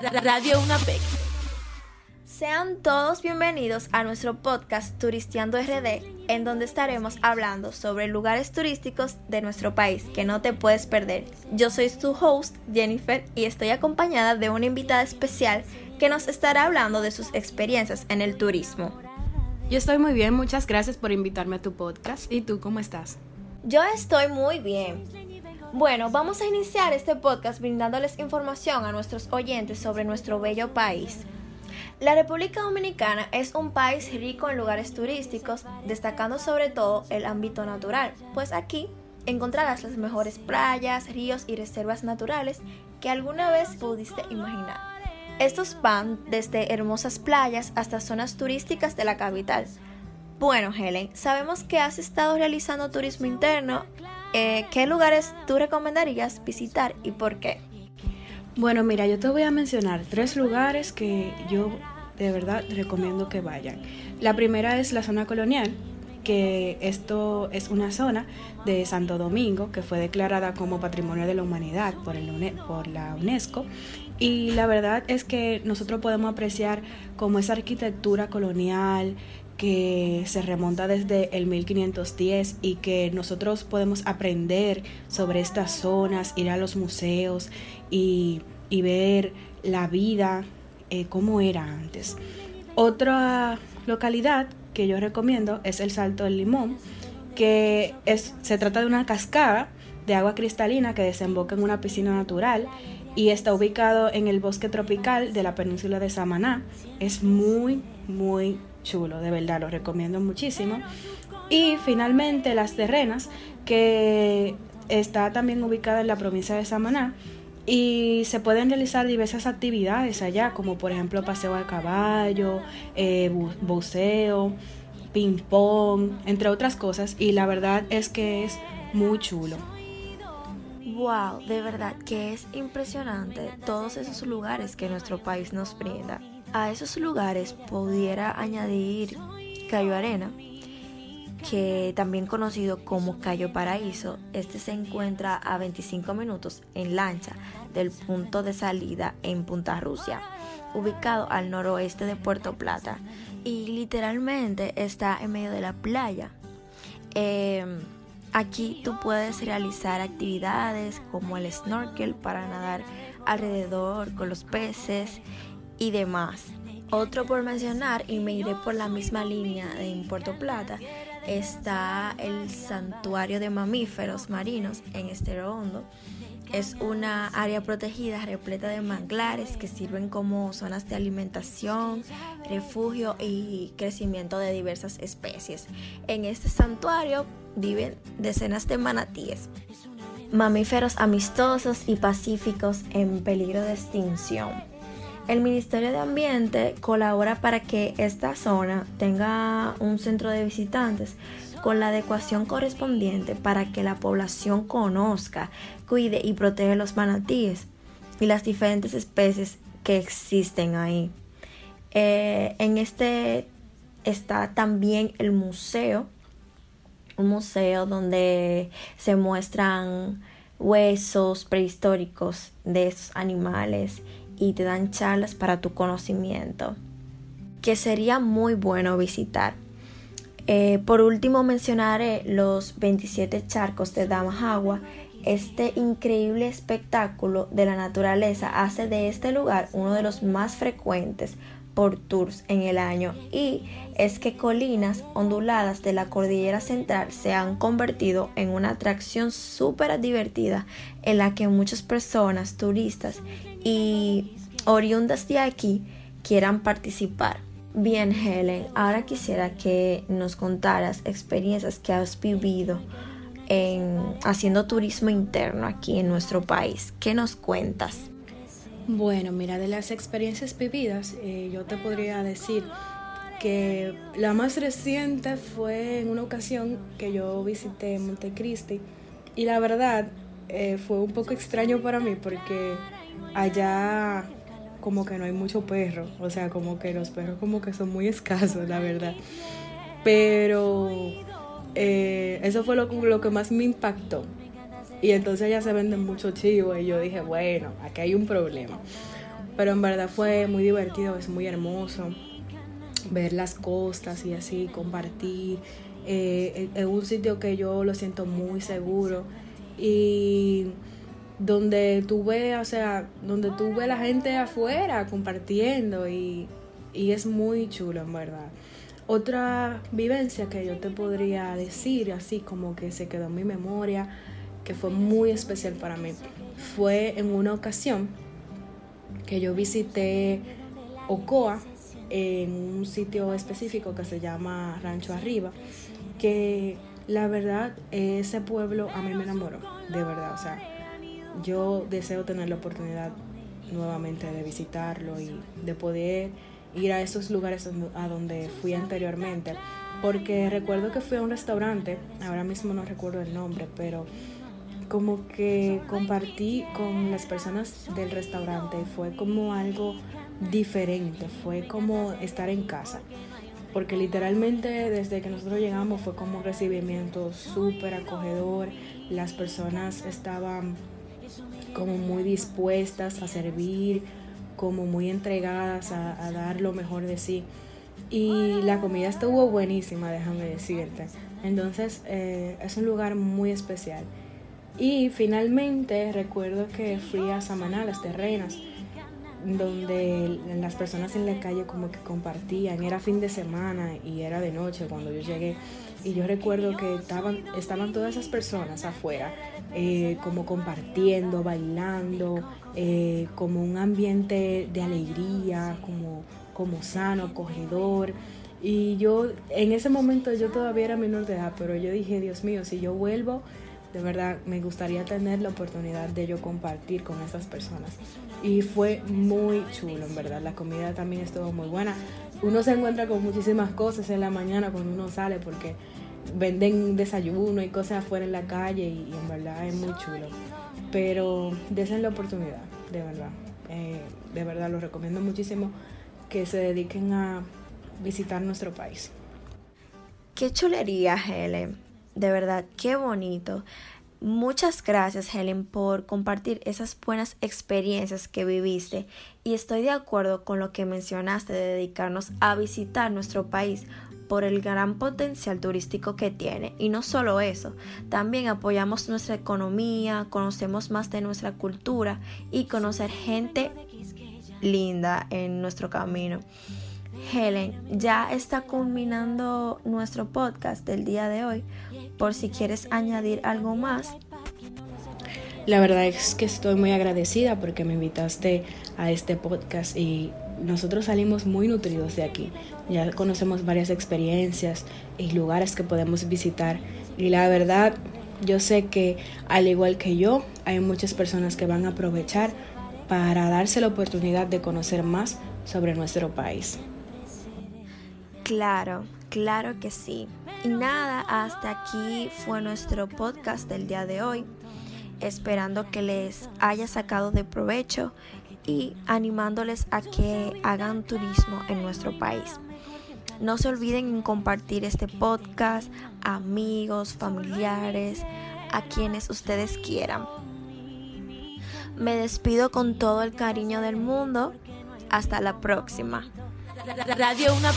Radio UNAPEC. Sean todos bienvenidos a nuestro podcast Turisteando RD, en donde estaremos hablando sobre lugares turísticos de nuestro país que no te puedes perder. Yo soy tu host, Jennifer, y estoy acompañada de una invitada especial que nos estará hablando de sus experiencias en el turismo. Yo estoy muy bien, muchas gracias por invitarme a tu podcast. ¿Y tú cómo estás? Yo estoy muy bien. Bueno, vamos a iniciar este podcast brindándoles información a nuestros oyentes sobre nuestro bello país. La República Dominicana es un país rico en lugares turísticos, destacando sobre todo el ámbito natural, pues aquí encontrarás las mejores playas, ríos y reservas naturales que alguna vez pudiste imaginar. Estos van desde hermosas playas hasta zonas turísticas de la capital. Bueno, Helen, sabemos que has estado realizando turismo interno. Eh, ¿Qué lugares tú recomendarías visitar y por qué? Bueno, mira, yo te voy a mencionar tres lugares que yo de verdad recomiendo que vayan. La primera es la zona colonial, que esto es una zona de Santo Domingo que fue declarada como Patrimonio de la Humanidad por, el, por la UNESCO. Y la verdad es que nosotros podemos apreciar como esa arquitectura colonial que se remonta desde el 1510 y que nosotros podemos aprender sobre estas zonas, ir a los museos y, ver la vida, eh, cómo era antes. Otra localidad que yo recomiendo es el Salto del Limón, que es, se trata de una cascada de agua cristalina que desemboca en una piscina natural y está ubicado en el bosque tropical de la península de Samaná. Es muy, muy chulo, de verdad, lo recomiendo muchísimo. Y finalmente Las Terrenas, que está también ubicada en la provincia de Samaná y se pueden realizar diversas actividades allá, como por ejemplo paseo al caballo, eh, buceo, ping pong, entre otras cosas. Y la verdad es que es muy chulo. Wow, de verdad que es impresionante todos esos lugares que nuestro país nos brinda. A esos lugares pudiera añadir Cayo Arena, que también conocido como Cayo Paraíso, este se encuentra a 25 minutos en lancha del punto de salida en Punta Rusia, ubicado al noroeste de Puerto Plata y literalmente está en medio de la playa. Em, aquí tú puedes realizar actividades como el snorkel para nadar alrededor con los peces y demás. Otro por mencionar, y me iré por la misma línea de en Puerto Plata, está el Santuario de Mamíferos Marinos en Estero Hondo. Es una área protegida repleta de manglares que sirven como zonas de alimentación, refugio y crecimiento de diversas especies. En este santuario viven decenas de manatíes, mamíferos amistosos y pacíficos en peligro de extinción. El Ministerio de Ambiente colabora para que esta zona tenga un centro de visitantes con la adecuación correspondiente para que la población conozca, cuide y protege los manatíes y las diferentes especies que existen ahí. Eh, en este está también el museo, un museo donde se muestran huesos prehistóricos de estos animales y te dan charlas para tu conocimiento, que sería muy bueno visitar. Eh, por último mencionaré los 27 charcos de Damajagua. Este increíble espectáculo de la naturaleza hace de este lugar uno de los más frecuentes por tours en el año y es que colinas onduladas de la cordillera central se han convertido en una atracción súper divertida en la que muchas personas, turistas y oriundas de aquí quieran participar. Bien, Helen, ahora quisiera que nos contaras experiencias que has vivido en haciendo turismo interno aquí en nuestro país. ¿Qué nos cuentas? Bueno, mira, de las experiencias vividas, eh, yo te podría decir que la más reciente fue en una ocasión que yo visité Montecristi y la verdad eh, fue un poco extraño para mí porque allá como que no hay mucho perro, o sea, como que los perros como que son muy escasos, la verdad. Pero eh, eso fue lo, lo, que más me impactó. Y entonces ya se venden mucho chivos y yo dije, bueno, aquí hay un problema. pero en verdad fue muy divertido, es muy hermoso ver las costas y así, compartir. Eh, en un sitio que yo lo siento muy seguro y donde tú ves, o sea, donde tú ves la gente afuera compartiendo y, y es muy chulo en verdad. Otra vivencia que yo te podría decir, así como que se quedó en mi memoria, que fue muy especial para mí, fue en una ocasión que yo visité Ocoa en un sitio específico que se llama Rancho Arriba, que la verdad ese pueblo a mí me enamoró, de verdad, o sea, yo deseo tener la oportunidad nuevamente de visitarlo y de poder ir a esos lugares a donde fui anteriormente, porque recuerdo que fui a un restaurante, ahora mismo no recuerdo el nombre, pero como que compartí con las personas del restaurante fue como algo diferente, fue como estar en casa, porque literalmente desde que nosotros llegamos fue como un recibimiento súper acogedor, las personas estaban como muy dispuestas a servir, como muy entregadas a, dar lo mejor de sí. Y la comida estuvo buenísima, déjame decirte. Entonces eh, es un lugar muy especial. Y finalmente recuerdo que fui a Samaná, las terrenas, donde las personas en la calle como que compartían, era fin de semana y era de noche cuando yo llegué. Y yo recuerdo que estaban, estaban todas esas personas afuera, eh, como compartiendo, bailando, eh, como un ambiente de alegría, como, como sano, acogedor. Y yo, en ese momento yo todavía era menor de edad, pero yo dije, Dios mío, si yo vuelvo, de verdad me gustaría tener la oportunidad de yo compartir con esas personas. Y fue muy chulo, en verdad. La comida también estuvo muy buena. Uno se encuentra con muchísimas cosas en la mañana cuando uno sale porque venden desayuno y cosas afuera en la calle y, en verdad es muy chulo. Pero desen la oportunidad, de verdad. Eh, de verdad lo recomiendo muchísimo que se dediquen a visitar nuestro país. Qué chulería, Helen. De verdad, qué bonito. Muchas gracias Helen por compartir esas buenas experiencias que viviste y estoy de acuerdo con lo que mencionaste de dedicarnos a visitar nuestro país por el gran potencial turístico que tiene. Y no solo eso, también apoyamos nuestra economía, conocemos más de nuestra cultura y conocer gente linda en nuestro camino. Helen, ya está culminando nuestro podcast del día de hoy. Por si quieres añadir algo más. La verdad es que estoy muy agradecida porque me invitaste a este podcast y nosotros salimos muy nutridos de aquí. Ya conocemos varias experiencias y lugares que podemos visitar. Y la verdad, yo sé que al igual que yo, hay muchas personas que van a aprovechar para darse la oportunidad de conocer más sobre nuestro país. Claro, claro que sí. Y nada, hasta aquí fue nuestro podcast del día de hoy. Esperando que les haya sacado de provecho y animándoles a que hagan turismo en nuestro país. No se olviden en compartir este podcast a amigos, familiares, a quienes ustedes quieran. Me despido con todo el cariño del mundo. Hasta la próxima. Radio Una